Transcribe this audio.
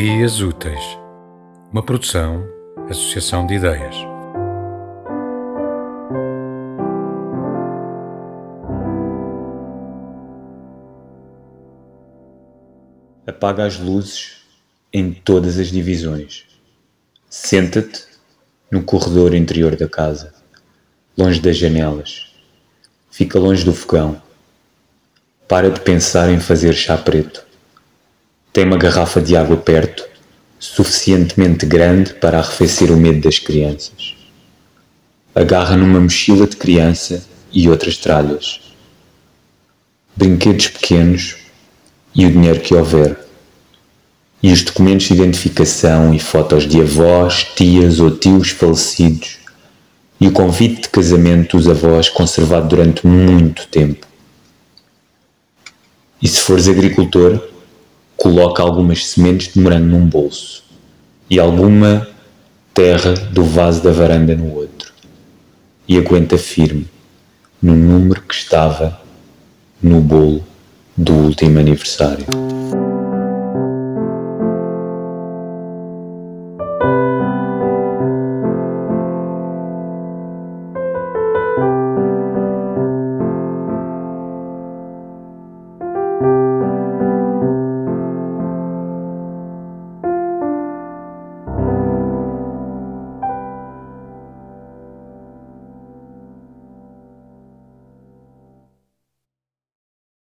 Ideias Úteis, uma produção, associação de ideias. Apaga as luzes em todas as divisões. Senta-te no corredor interior da casa, longe das janelas. Fica longe do fogão. Para de pensar em fazer chá preto. Tem uma garrafa de água perto, suficientemente grande para arrefecer o medo das crianças. Agarra numa mochila de criança e outras tralhas. Brinquedos pequenos e o dinheiro que houver. E os documentos de identificação e fotos de avós, tias ou tios falecidos. E o convite de casamento dos avós conservado durante muito tempo. E se fores agricultor, coloca algumas sementes de morango num bolso e alguma terra do vaso da varanda no outro e aguenta firme no número que estava no bolo do último aniversário.